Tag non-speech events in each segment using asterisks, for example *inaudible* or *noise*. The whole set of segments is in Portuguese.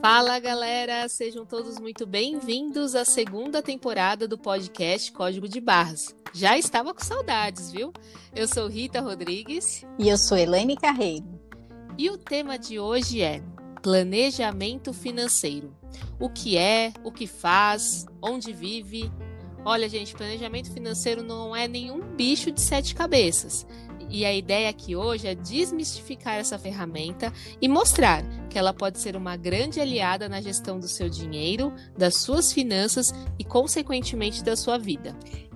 Fala galera, sejam todos muito bem-vindos à segunda temporada do podcast Código de Barras. Já estava com saudades, viu? Eu sou Rita Rodrigues. E eu sou Elaine Carreiro. E o tema de hoje é planejamento financeiro. O que é, o que faz, onde vive. Olha, gente, planejamento financeiro não é nenhum bicho de sete cabeças. E a ideia aqui hoje é desmistificar essa ferramenta e mostrar que ela pode ser uma grande aliada na gestão do seu dinheiro, das suas finanças e, consequentemente, da sua vida.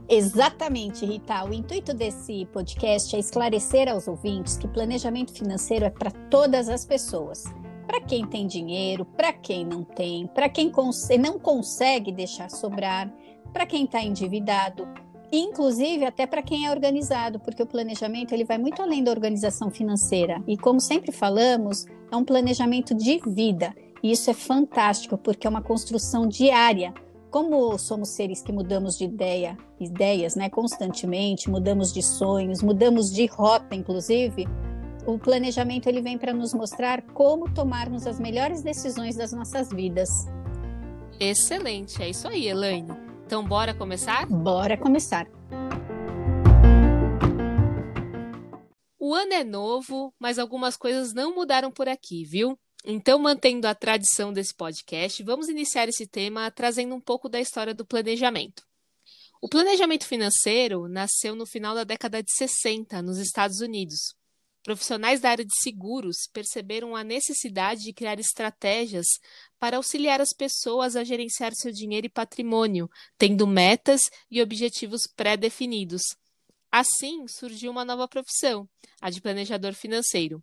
Exatamente, Rita. O intuito desse podcast é esclarecer aos ouvintes que planejamento financeiro é para todas as pessoas. Para quem tem dinheiro, para quem não tem, para quem cons não consegue deixar sobrar, para quem está endividado, inclusive até para quem é organizado, porque o planejamento ele vai muito além da organização financeira. E como sempre falamos, é um planejamento de vida. E isso é fantástico, porque é uma construção diária. Como somos seres que mudamos de ideia, ideias, né, constantemente, mudamos de sonhos, mudamos de rota, inclusive, o planejamento ele vem para nos mostrar como tomarmos as melhores decisões das nossas vidas. Excelente, é isso aí, Elaine. Então, bora começar? Bora começar. O ano é novo, mas algumas coisas não mudaram por aqui, viu? Então, mantendo a tradição desse podcast, vamos iniciar esse tema trazendo um pouco da história do planejamento. O planejamento financeiro nasceu no final da década de 60, nos Estados Unidos. Profissionais da área de seguros perceberam a necessidade de criar estratégias para auxiliar as pessoas a gerenciar seu dinheiro e patrimônio, tendo metas e objetivos pré-definidos. Assim, surgiu uma nova profissão, a de planejador financeiro.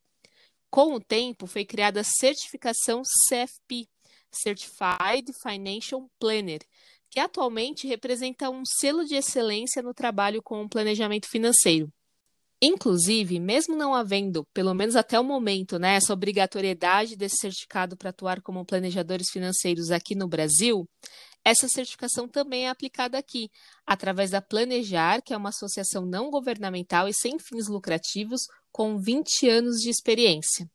Com o tempo, foi criada a certificação CFP, Certified Financial Planner, que atualmente representa um selo de excelência no trabalho com o planejamento financeiro. Inclusive, mesmo não havendo, pelo menos até o momento, né, essa obrigatoriedade desse certificado para atuar como planejadores financeiros aqui no Brasil, essa certificação também é aplicada aqui, através da Planejar, que é uma associação não governamental e sem fins lucrativos, com 20 anos de experiência.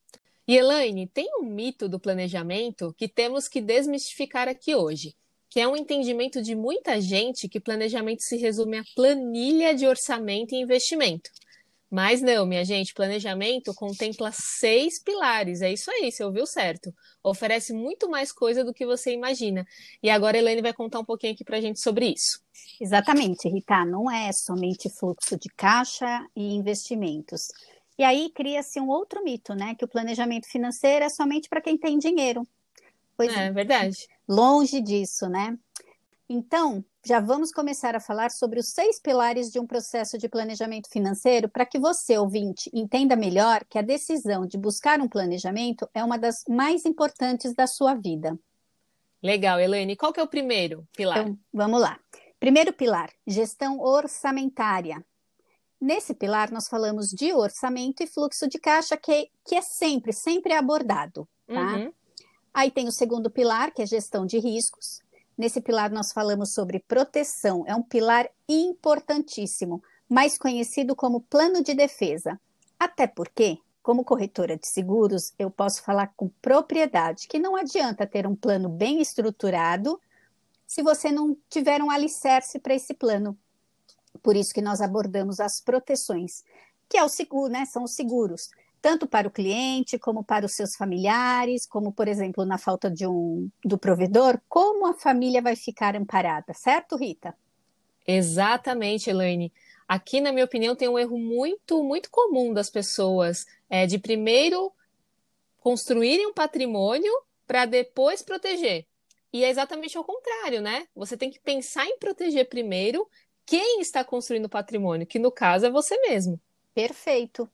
E Elaine, tem um mito do planejamento que temos que desmistificar aqui hoje, que é um entendimento de muita gente que planejamento se resume a planilha de orçamento e investimento. Mas não, minha gente, planejamento contempla seis pilares. É isso aí, você ouviu certo. Oferece muito mais coisa do que você imagina. E agora a Elaine vai contar um pouquinho aqui para a gente sobre isso. Exatamente, Rita. Não é somente fluxo de caixa e investimentos. E aí cria-se um outro mito, né? Que o planejamento financeiro é somente para quem tem dinheiro. Pois é, é verdade. Longe disso, né? Então, já vamos começar a falar sobre os seis pilares de um processo de planejamento financeiro para que você, ouvinte, entenda melhor que a decisão de buscar um planejamento é uma das mais importantes da sua vida. Legal, Elaine. Qual que é o primeiro pilar? Então, vamos lá. Primeiro pilar, gestão orçamentária. Nesse pilar, nós falamos de orçamento e fluxo de caixa, que, que é sempre, sempre abordado. Tá? Uhum. Aí tem o segundo pilar, que é gestão de riscos. Nesse pilar, nós falamos sobre proteção, é um pilar importantíssimo, mais conhecido como plano de defesa. Até porque, como corretora de seguros, eu posso falar com propriedade que não adianta ter um plano bem estruturado se você não tiver um alicerce para esse plano. Por isso que nós abordamos as proteções, que é o seguro, né? São os seguros tanto para o cliente como para os seus familiares, como por exemplo na falta de um do provedor, como a família vai ficar amparada, certo, Rita? Exatamente, Elaine. Aqui, na minha opinião, tem um erro muito, muito comum das pessoas, é de primeiro construírem um patrimônio para depois proteger. E é exatamente ao contrário, né? Você tem que pensar em proteger primeiro quem está construindo o patrimônio, que no caso é você mesmo. Perfeito.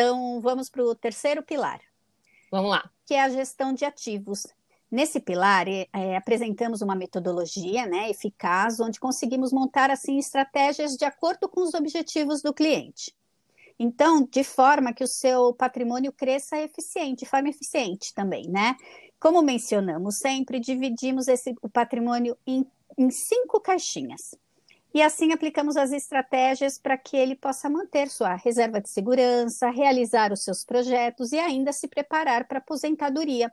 Então, vamos para o terceiro pilar. Vamos lá. Que é a gestão de ativos. Nesse pilar, é, é, apresentamos uma metodologia né, eficaz, onde conseguimos montar assim estratégias de acordo com os objetivos do cliente. Então, de forma que o seu patrimônio cresça eficiente, de forma eficiente também, né? Como mencionamos sempre, dividimos esse, o patrimônio em, em cinco caixinhas. E assim aplicamos as estratégias para que ele possa manter sua reserva de segurança, realizar os seus projetos e ainda se preparar para a aposentadoria.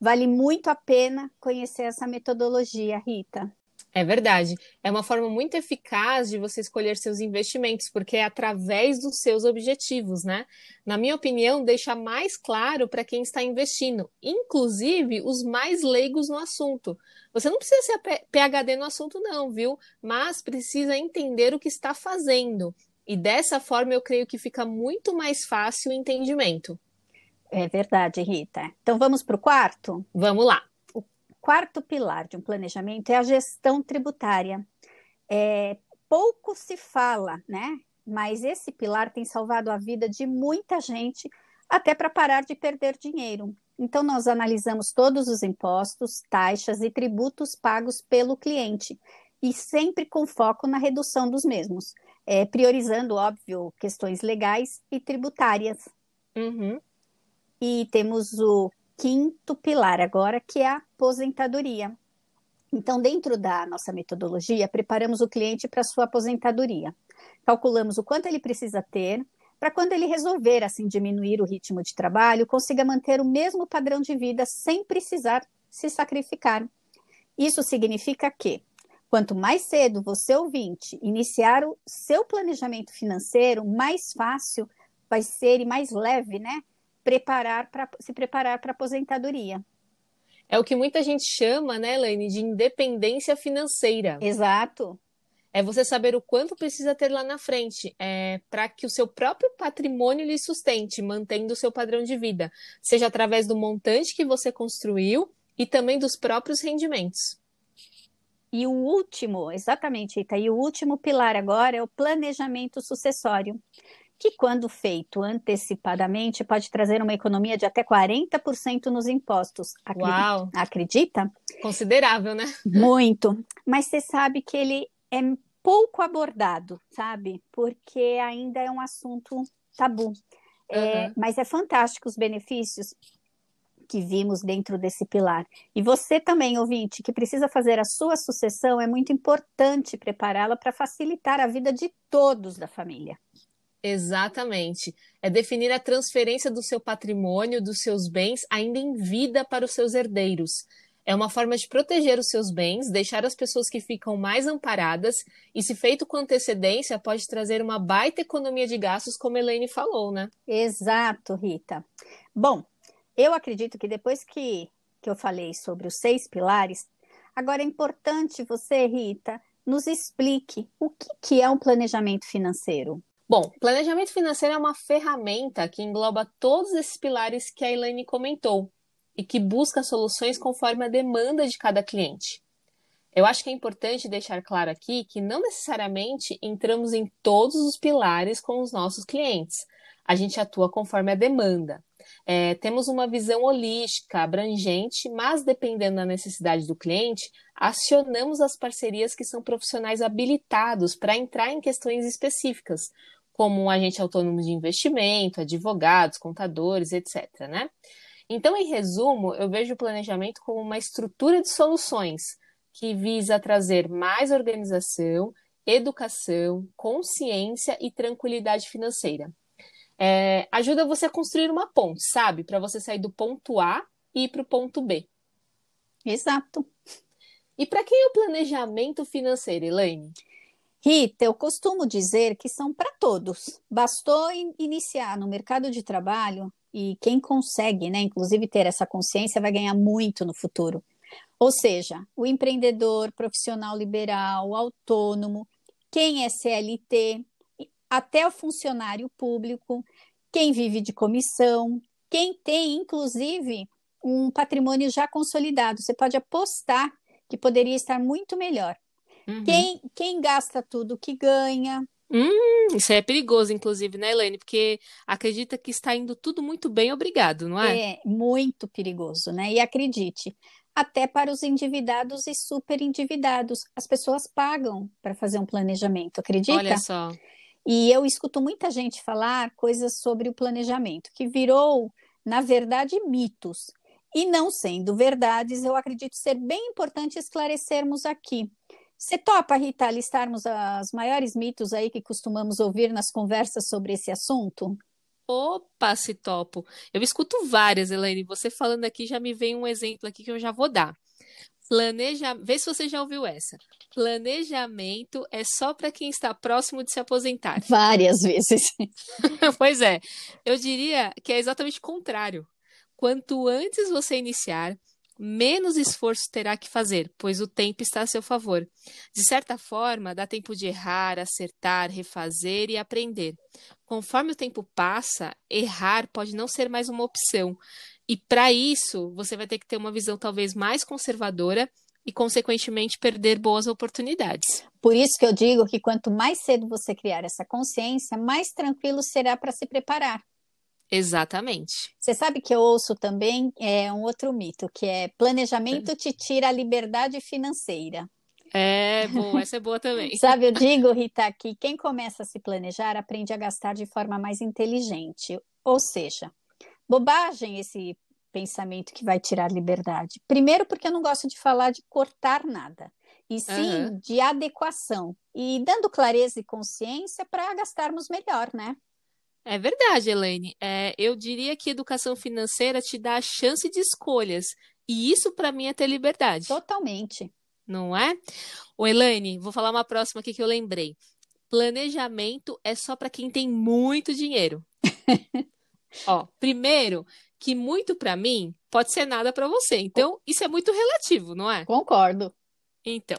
Vale muito a pena conhecer essa metodologia, Rita. É verdade. É uma forma muito eficaz de você escolher seus investimentos, porque é através dos seus objetivos, né? Na minha opinião, deixa mais claro para quem está investindo, inclusive os mais leigos no assunto. Você não precisa ser PhD no assunto, não, viu? Mas precisa entender o que está fazendo. E dessa forma eu creio que fica muito mais fácil o entendimento. É verdade, Rita. Então vamos para o quarto? Vamos lá quarto pilar de um planejamento é a gestão tributária. É, pouco se fala, né? Mas esse pilar tem salvado a vida de muita gente, até para parar de perder dinheiro. Então, nós analisamos todos os impostos, taxas e tributos pagos pelo cliente, e sempre com foco na redução dos mesmos, é, priorizando, óbvio, questões legais e tributárias. Uhum. E temos o quinto pilar agora, que é a aposentadoria. Então, dentro da nossa metodologia, preparamos o cliente para sua aposentadoria. Calculamos o quanto ele precisa ter para quando ele resolver assim diminuir o ritmo de trabalho, consiga manter o mesmo padrão de vida sem precisar se sacrificar. Isso significa que quanto mais cedo você ouvinte iniciar o seu planejamento financeiro, mais fácil vai ser e mais leve, né, preparar para se preparar para aposentadoria. É o que muita gente chama, né, Elaine, de independência financeira. Exato. É você saber o quanto precisa ter lá na frente, é, para que o seu próprio patrimônio lhe sustente, mantendo o seu padrão de vida, seja através do montante que você construiu e também dos próprios rendimentos. E o último, exatamente, Rita, e o último pilar agora é o planejamento sucessório que, quando feito antecipadamente, pode trazer uma economia de até 40% nos impostos. Acredita? Uau! Acredita? Considerável, né? *laughs* Muito. Mas você sabe que ele é pouco abordado, sabe? Porque ainda é um assunto tabu. Uhum. É, mas é fantástico os benefícios que vimos dentro desse pilar. E você também, ouvinte, que precisa fazer a sua sucessão, é muito importante prepará-la para facilitar a vida de todos da família. Exatamente. É definir a transferência do seu patrimônio, dos seus bens, ainda em vida para os seus herdeiros. É uma forma de proteger os seus bens, deixar as pessoas que ficam mais amparadas, e se feito com antecedência, pode trazer uma baita economia de gastos, como a Elaine falou, né? Exato, Rita. Bom, eu acredito que depois que, que eu falei sobre os seis pilares, agora é importante você, Rita, nos explique o que, que é um planejamento financeiro. Bom, planejamento financeiro é uma ferramenta que engloba todos esses pilares que a Elaine comentou e que busca soluções conforme a demanda de cada cliente. Eu acho que é importante deixar claro aqui que não necessariamente entramos em todos os pilares com os nossos clientes. A gente atua conforme a demanda. É, temos uma visão holística, abrangente, mas dependendo da necessidade do cliente, acionamos as parcerias que são profissionais habilitados para entrar em questões específicas, como um agente autônomo de investimento, advogados, contadores, etc. Né? Então, em resumo, eu vejo o planejamento como uma estrutura de soluções que visa trazer mais organização, educação, consciência e tranquilidade financeira. É, ajuda você a construir uma ponte, sabe? Para você sair do ponto A e ir para o ponto B. Exato. E para quem é o planejamento financeiro, Elaine? Rita, eu costumo dizer que são para todos. Bastou in iniciar no mercado de trabalho e quem consegue, né, inclusive ter essa consciência, vai ganhar muito no futuro. Ou seja, o empreendedor, profissional liberal, autônomo, quem é CLT, até o funcionário público, quem vive de comissão, quem tem, inclusive, um patrimônio já consolidado. Você pode apostar que poderia estar muito melhor. Uhum. Quem, quem gasta tudo que ganha. Hum, isso é perigoso, inclusive, né, Elaine? Porque acredita que está indo tudo muito bem, obrigado, não é? É, muito perigoso, né? E acredite, até para os endividados e super endividados, as pessoas pagam para fazer um planejamento, acredita? Olha só. E eu escuto muita gente falar coisas sobre o planejamento, que virou, na verdade, mitos. E não sendo verdades, eu acredito ser bem importante esclarecermos aqui. Você topa, Rita, listarmos os maiores mitos aí que costumamos ouvir nas conversas sobre esse assunto? Opa, se topo. Eu escuto várias, Elaine. Você falando aqui já me vem um exemplo aqui que eu já vou dar. Planeja... Vê se você já ouviu essa. Planejamento é só para quem está próximo de se aposentar. *laughs* Várias vezes. *laughs* pois é. Eu diria que é exatamente o contrário. Quanto antes você iniciar, menos esforço terá que fazer, pois o tempo está a seu favor. De certa forma, dá tempo de errar, acertar, refazer e aprender. Conforme o tempo passa, errar pode não ser mais uma opção. E para isso, você vai ter que ter uma visão talvez mais conservadora e, consequentemente, perder boas oportunidades. Por isso que eu digo que quanto mais cedo você criar essa consciência, mais tranquilo será para se preparar. Exatamente. Você sabe que eu ouço também é, um outro mito, que é planejamento te tira a liberdade financeira. É, bom, essa é boa também. *laughs* Sabe, eu digo, Rita, que quem começa a se planejar aprende a gastar de forma mais inteligente. Ou seja, bobagem esse pensamento que vai tirar liberdade. Primeiro, porque eu não gosto de falar de cortar nada, e sim uhum. de adequação e dando clareza e consciência para gastarmos melhor, né? É verdade, Elaine. É, eu diria que educação financeira te dá a chance de escolhas. E isso, para mim, é ter liberdade. Totalmente. Não é? O Elaine, vou falar uma próxima aqui que eu lembrei. Planejamento é só para quem tem muito dinheiro. *laughs* Ó, primeiro, que muito para mim pode ser nada para você. Então, isso é muito relativo, não é? Concordo. Então,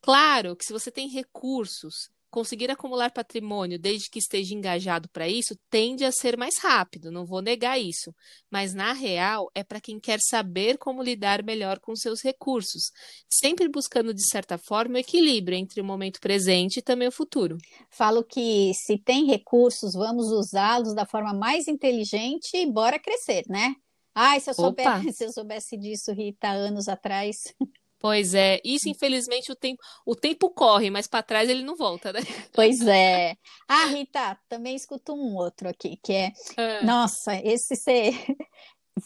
claro que se você tem recursos conseguir acumular patrimônio desde que esteja engajado para isso tende a ser mais rápido, não vou negar isso. Mas, na real, é para quem quer saber como lidar melhor com seus recursos, sempre buscando, de certa forma, o equilíbrio entre o momento presente e também o futuro. Falo que se tem recursos, vamos usá-los da forma mais inteligente e bora crescer, né? Ai, se eu, soubesse, *laughs* se eu soubesse disso, Rita, anos atrás. *laughs* Pois é, isso infelizmente o tempo, o tempo corre, mas para trás ele não volta, né? Pois é. Ah, Rita, também escuto um outro aqui, que é, ah. nossa, esse ser *laughs*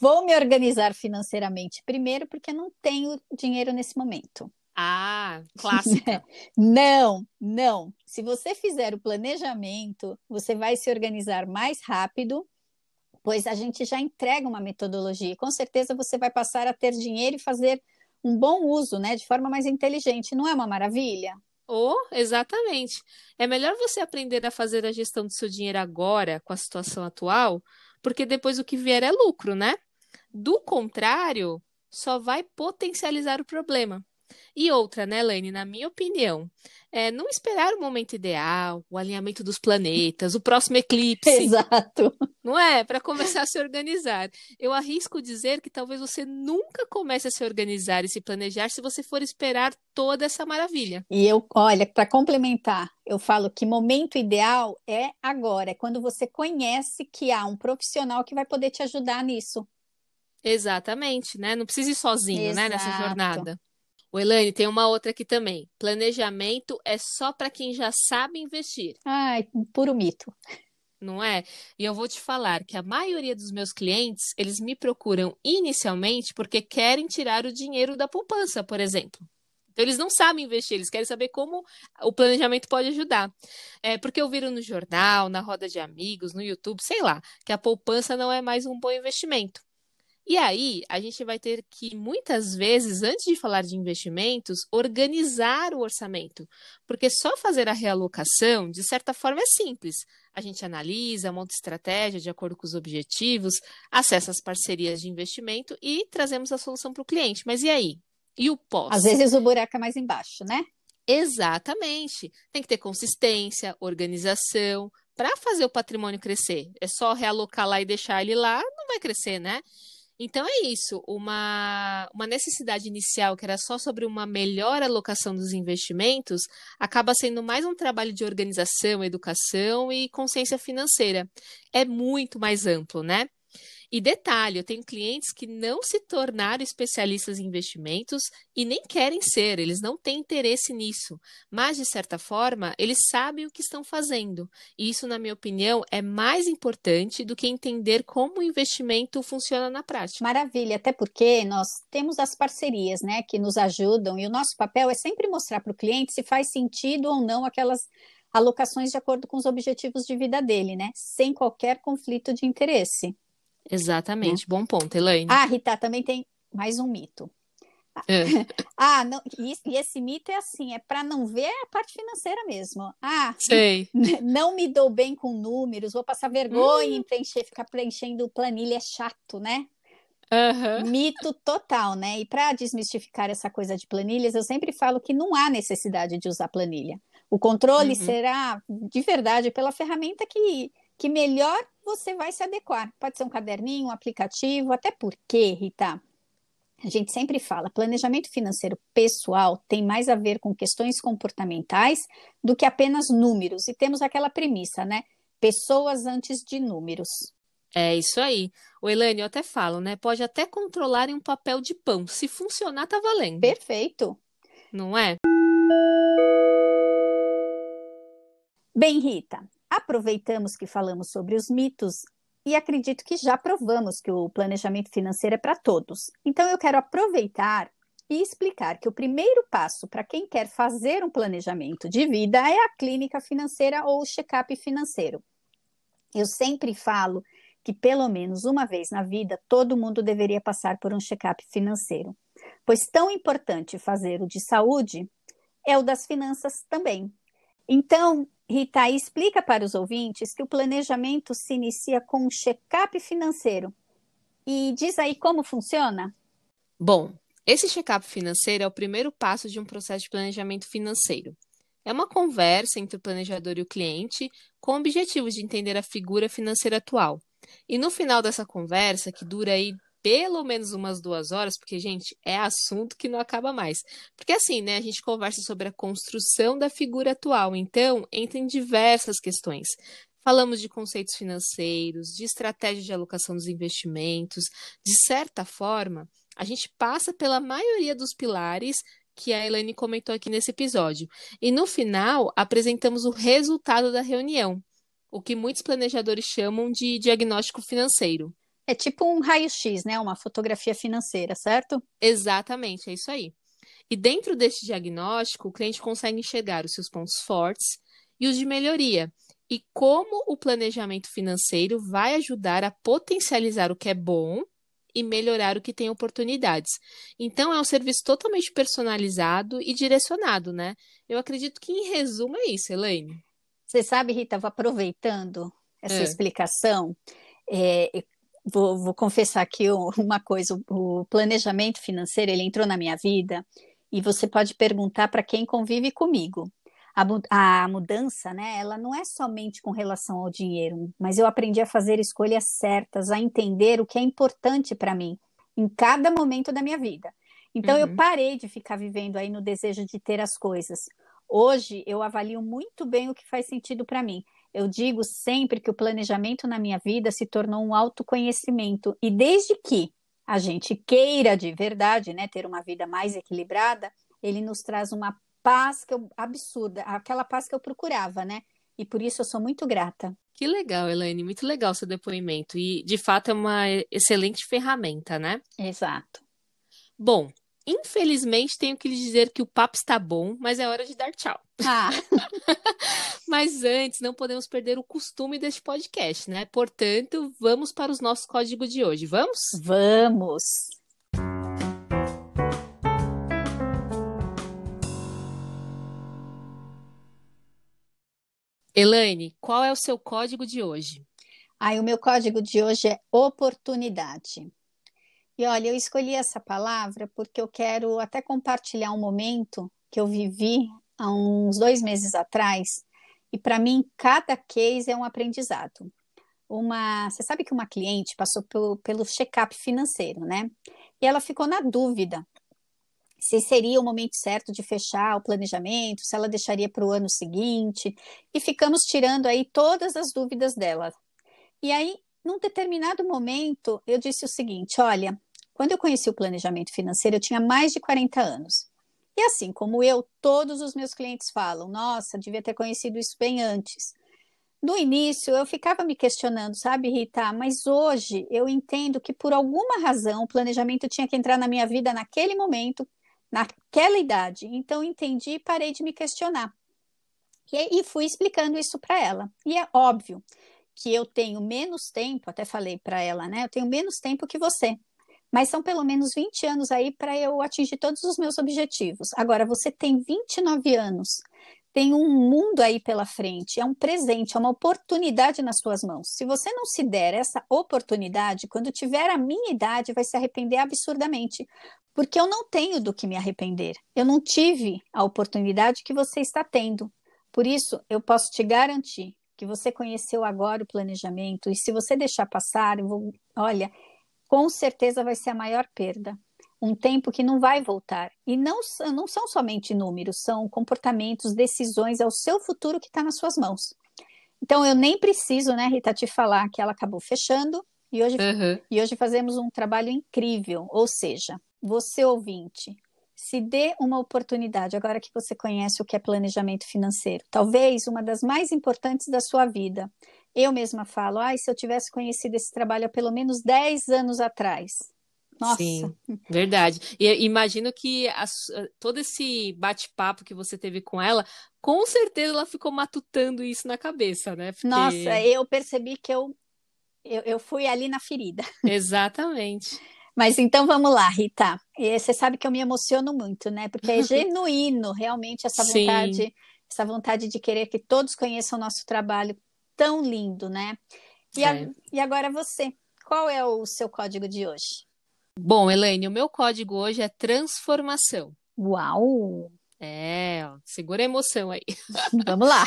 vou me organizar financeiramente primeiro porque não tenho dinheiro nesse momento. Ah, clássica. *laughs* não, não. Se você fizer o planejamento, você vai se organizar mais rápido, pois a gente já entrega uma metodologia. Com certeza você vai passar a ter dinheiro e fazer um bom uso, né, de forma mais inteligente. Não é uma maravilha? Oh, exatamente. É melhor você aprender a fazer a gestão do seu dinheiro agora, com a situação atual, porque depois o que vier é lucro, né? Do contrário, só vai potencializar o problema. E outra, né, Lane, na minha opinião, é não esperar o momento ideal, o alinhamento dos planetas, o próximo *laughs* eclipse. Exato. Não é? Para começar a se organizar. Eu arrisco dizer que talvez você nunca comece a se organizar e se planejar se você for esperar toda essa maravilha. E eu, olha, para complementar, eu falo que momento ideal é agora, é quando você conhece que há um profissional que vai poder te ajudar nisso. Exatamente, né? Não precisa ir sozinho, Exato. né, nessa jornada. O Elaine, tem uma outra aqui também. Planejamento é só para quem já sabe investir. Ai, puro mito. Não é? E eu vou te falar que a maioria dos meus clientes, eles me procuram inicialmente porque querem tirar o dinheiro da poupança, por exemplo. Então, eles não sabem investir, eles querem saber como o planejamento pode ajudar. É porque ouviram no jornal, na roda de amigos, no YouTube, sei lá, que a poupança não é mais um bom investimento. E aí, a gente vai ter que, muitas vezes, antes de falar de investimentos, organizar o orçamento. Porque só fazer a realocação, de certa forma, é simples. A gente analisa, monta estratégia de acordo com os objetivos, acessa as parcerias de investimento e trazemos a solução para o cliente. Mas e aí? E o pós? Às vezes o buraco é mais embaixo, né? Exatamente. Tem que ter consistência, organização, para fazer o patrimônio crescer. É só realocar lá e deixar ele lá, não vai crescer, né? Então é isso, uma, uma necessidade inicial que era só sobre uma melhor alocação dos investimentos, acaba sendo mais um trabalho de organização, educação e consciência financeira. É muito mais amplo, né? E detalhe, eu tenho clientes que não se tornaram especialistas em investimentos e nem querem ser, eles não têm interesse nisso. Mas, de certa forma, eles sabem o que estão fazendo. E isso, na minha opinião, é mais importante do que entender como o investimento funciona na prática. Maravilha, até porque nós temos as parcerias, né, que nos ajudam, e o nosso papel é sempre mostrar para o cliente se faz sentido ou não aquelas alocações de acordo com os objetivos de vida dele, né? Sem qualquer conflito de interesse. Exatamente, bom ponto, Elaine. Ah, Rita, também tem mais um mito. É. ah, *laughs* não, e, e, esse mito é assim, é para não ver a parte financeira mesmo. Ah, sei. *laughs* Não me dou bem com números, vou passar vergonha hum. em preencher, ficar preenchendo planilha é chato, né? Uhum. Mito total, né? E para desmistificar essa coisa de planilhas, eu sempre falo que não há necessidade de usar planilha. O controle uhum. será de verdade pela ferramenta que que melhor você vai se adequar. Pode ser um caderninho, um aplicativo, até porque, Rita, a gente sempre fala, planejamento financeiro pessoal tem mais a ver com questões comportamentais do que apenas números. E temos aquela premissa, né? Pessoas antes de números. É isso aí. O Elane, eu até falo, né? Pode até controlar em um papel de pão. Se funcionar, tá valendo. Perfeito. Não é? Bem, Rita, Aproveitamos que falamos sobre os mitos e acredito que já provamos que o planejamento financeiro é para todos. Então, eu quero aproveitar e explicar que o primeiro passo para quem quer fazer um planejamento de vida é a clínica financeira ou o check-up financeiro. Eu sempre falo que pelo menos uma vez na vida todo mundo deveria passar por um check-up financeiro, pois tão importante fazer o de saúde é o das finanças também. Então, Rita, explica para os ouvintes que o planejamento se inicia com um check-up financeiro. E diz aí como funciona? Bom, esse check-up financeiro é o primeiro passo de um processo de planejamento financeiro. É uma conversa entre o planejador e o cliente com o objetivo de entender a figura financeira atual. E no final dessa conversa, que dura aí pelo menos umas duas horas, porque, gente, é assunto que não acaba mais. Porque assim, né, a gente conversa sobre a construção da figura atual, então entra em diversas questões. Falamos de conceitos financeiros, de estratégia de alocação dos investimentos. De certa forma, a gente passa pela maioria dos pilares que a Elaine comentou aqui nesse episódio. E no final, apresentamos o resultado da reunião, o que muitos planejadores chamam de diagnóstico financeiro. É tipo um raio-x, né? Uma fotografia financeira, certo? Exatamente, é isso aí. E dentro deste diagnóstico, o cliente consegue enxergar os seus pontos fortes e os de melhoria, e como o planejamento financeiro vai ajudar a potencializar o que é bom e melhorar o que tem oportunidades. Então, é um serviço totalmente personalizado e direcionado, né? Eu acredito que, em resumo, é isso, Elaine. Você sabe, Rita, aproveitando essa é. explicação. É, vou, vou confessar aqui uma coisa: o planejamento financeiro ele entrou na minha vida e você pode perguntar para quem convive comigo. A, a, mudança, né, ela não é somente com relação ao dinheiro, mas eu aprendi a fazer escolhas certas, a entender o que é importante para mim em cada momento da minha vida. Então uhum. eu parei de ficar vivendo aí no desejo de ter as coisas. Hoje eu avalio muito bem o que faz sentido para mim. Eu digo sempre que o planejamento na minha vida se tornou um autoconhecimento e desde que a gente queira de verdade, né, ter uma vida mais equilibrada, ele nos traz uma paz que eu, absurda, aquela paz que eu procurava, né? E por isso eu sou muito grata. Que legal, Elaine, muito legal seu depoimento. E de fato é uma excelente ferramenta, né? Exato. Bom, Infelizmente, tenho que lhe dizer que o papo está bom, mas é hora de dar tchau. Ah. *laughs* mas antes, não podemos perder o costume deste podcast, né? Portanto, vamos para os nossos códigos de hoje. Vamos? Vamos! Elaine, qual é o seu código de hoje? Ai, o meu código de hoje é oportunidade. E olha, eu escolhi essa palavra porque eu quero até compartilhar um momento que eu vivi há uns dois meses atrás. E para mim, cada case é um aprendizado. Uma, você sabe que uma cliente passou pelo, pelo check-up financeiro, né? E ela ficou na dúvida se seria o momento certo de fechar o planejamento, se ela deixaria para o ano seguinte. E ficamos tirando aí todas as dúvidas dela. E aí num determinado momento, eu disse o seguinte: olha, quando eu conheci o planejamento financeiro, eu tinha mais de 40 anos. E assim como eu, todos os meus clientes falam: nossa, devia ter conhecido isso bem antes. No início, eu ficava me questionando, sabe, Rita? Mas hoje eu entendo que por alguma razão o planejamento tinha que entrar na minha vida naquele momento, naquela idade. Então, entendi e parei de me questionar. E, e fui explicando isso para ela. E é óbvio que eu tenho menos tempo, até falei para ela, né? Eu tenho menos tempo que você. Mas são pelo menos 20 anos aí para eu atingir todos os meus objetivos. Agora, você tem 29 anos, tem um mundo aí pela frente, é um presente, é uma oportunidade nas suas mãos. Se você não se der essa oportunidade, quando tiver a minha idade, vai se arrepender absurdamente, porque eu não tenho do que me arrepender. Eu não tive a oportunidade que você está tendo. Por isso, eu posso te garantir que você conheceu agora o planejamento, e se você deixar passar, vou, olha, com certeza vai ser a maior perda. Um tempo que não vai voltar. E não, não são somente números, são comportamentos, decisões, é o seu futuro que está nas suas mãos. Então, eu nem preciso, né, Rita, te falar que ela acabou fechando e hoje, uhum. e hoje fazemos um trabalho incrível. Ou seja, você ouvinte, se dê uma oportunidade agora que você conhece o que é planejamento financeiro. Talvez uma das mais importantes da sua vida. Eu mesma falo, ah, se eu tivesse conhecido esse trabalho há pelo menos 10 anos atrás. Nossa. Sim, verdade. E imagino que a, todo esse bate-papo que você teve com ela, com certeza ela ficou matutando isso na cabeça, né? Porque... Nossa, eu percebi que eu, eu, eu fui ali na ferida. *laughs* Exatamente. Mas então vamos lá, Rita. E você sabe que eu me emociono muito, né? Porque é *laughs* genuíno realmente essa vontade, Sim. essa vontade de querer que todos conheçam o nosso trabalho tão lindo, né? E, é. a, e agora você, qual é o seu código de hoje? Bom, Elaine, o meu código hoje é transformação. Uau! É, ó, segura a emoção aí. *laughs* Vamos lá.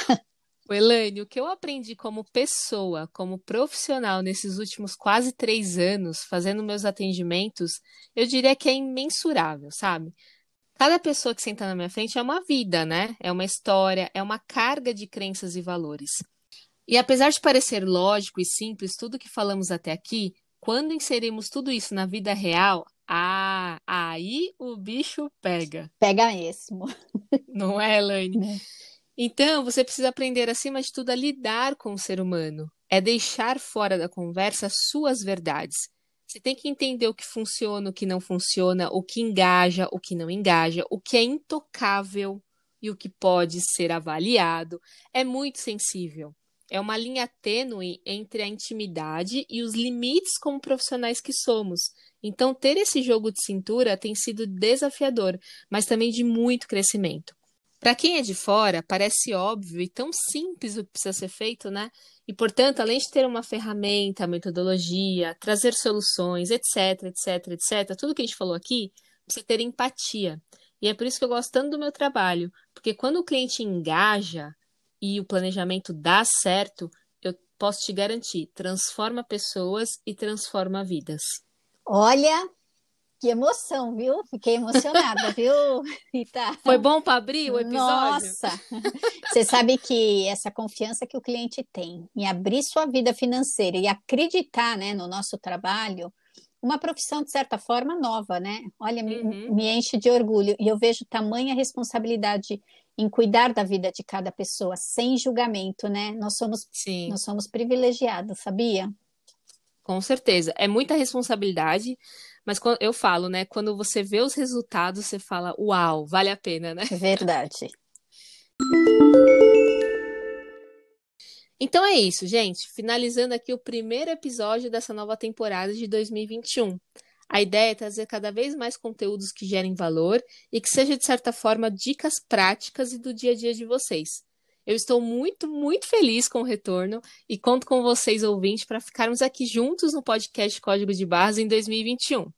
O Elaine, o que eu aprendi como pessoa, como profissional nesses últimos quase três anos, fazendo meus atendimentos, eu diria que é imensurável, sabe? Cada pessoa que senta na minha frente é uma vida, né? É uma história, é uma carga de crenças e valores. E apesar de parecer lógico e simples tudo que falamos até aqui, quando inserimos tudo isso na vida real, ah, aí o bicho pega. Pega mesmo. *laughs* Não é, Elaine? É. Então, você precisa aprender, acima de tudo, a lidar com o ser humano. É deixar fora da conversa suas verdades. Você tem que entender o que funciona, o que não funciona, o que engaja, o que não engaja, o que é intocável e o que pode ser avaliado. É muito sensível. É uma linha tênue entre a intimidade e os limites como profissionais que somos. Então, ter esse jogo de cintura tem sido desafiador, mas também de muito crescimento. Para quem é de fora, parece óbvio e tão simples o que precisa ser feito, né? E, portanto, além de ter uma ferramenta, metodologia, trazer soluções, etc, etc, etc, tudo que a gente falou aqui, precisa ter empatia. E é por isso que eu gosto tanto do meu trabalho, porque quando o cliente engaja e o planejamento dá certo, eu posso te garantir, transforma pessoas e transforma vidas. Olha, que emoção, viu? Fiquei emocionada, viu, *laughs* Rita? Foi bom para abrir o episódio? Nossa! Você sabe que essa confiança que o cliente tem em abrir sua vida financeira e acreditar né, no nosso trabalho, uma profissão, de certa forma, nova, né? Olha, uhum. me, me enche de orgulho. E eu vejo tamanha responsabilidade em cuidar da vida de cada pessoa, sem julgamento, né? Nós somos, Sim. nós somos privilegiados, sabia? Com certeza. É muita responsabilidade, mas eu falo, né? Quando você vê os resultados, você fala, uau, vale a pena, né? Verdade. Então é isso, gente. Finalizando aqui o primeiro episódio dessa nova temporada de 2021. A ideia é trazer cada vez mais conteúdos que gerem valor e que seja, de certa forma, dicas práticas e do dia a dia de vocês. Eu estou muito, muito feliz com o retorno e conto com vocês, ouvintes, para ficarmos aqui juntos no podcast Código de Barras em 2021.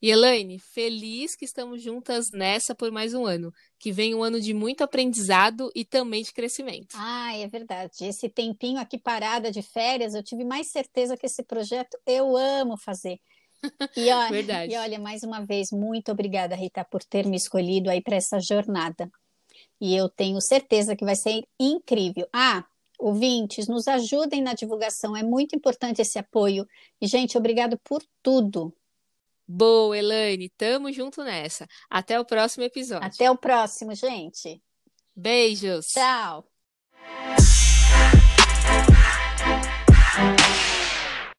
E Elaine, feliz que estamos juntas nessa por mais um ano. Que vem um ano de muito aprendizado e também de crescimento. Ah, é verdade. Esse tempinho aqui parada de férias, eu tive mais certeza que esse projeto eu amo fazer. *laughs* E olha, Verdade. e olha, mais uma vez, muito obrigada, Rita, por ter me escolhido aí para essa jornada. E eu tenho certeza que vai ser incrível. Ah, ouvintes, nos ajudem na divulgação, é muito importante esse apoio. E, gente, obrigado por tudo. Boa, Elaine, tamo junto nessa. Até o próximo episódio. Até o próximo, gente. Beijos. Tchau.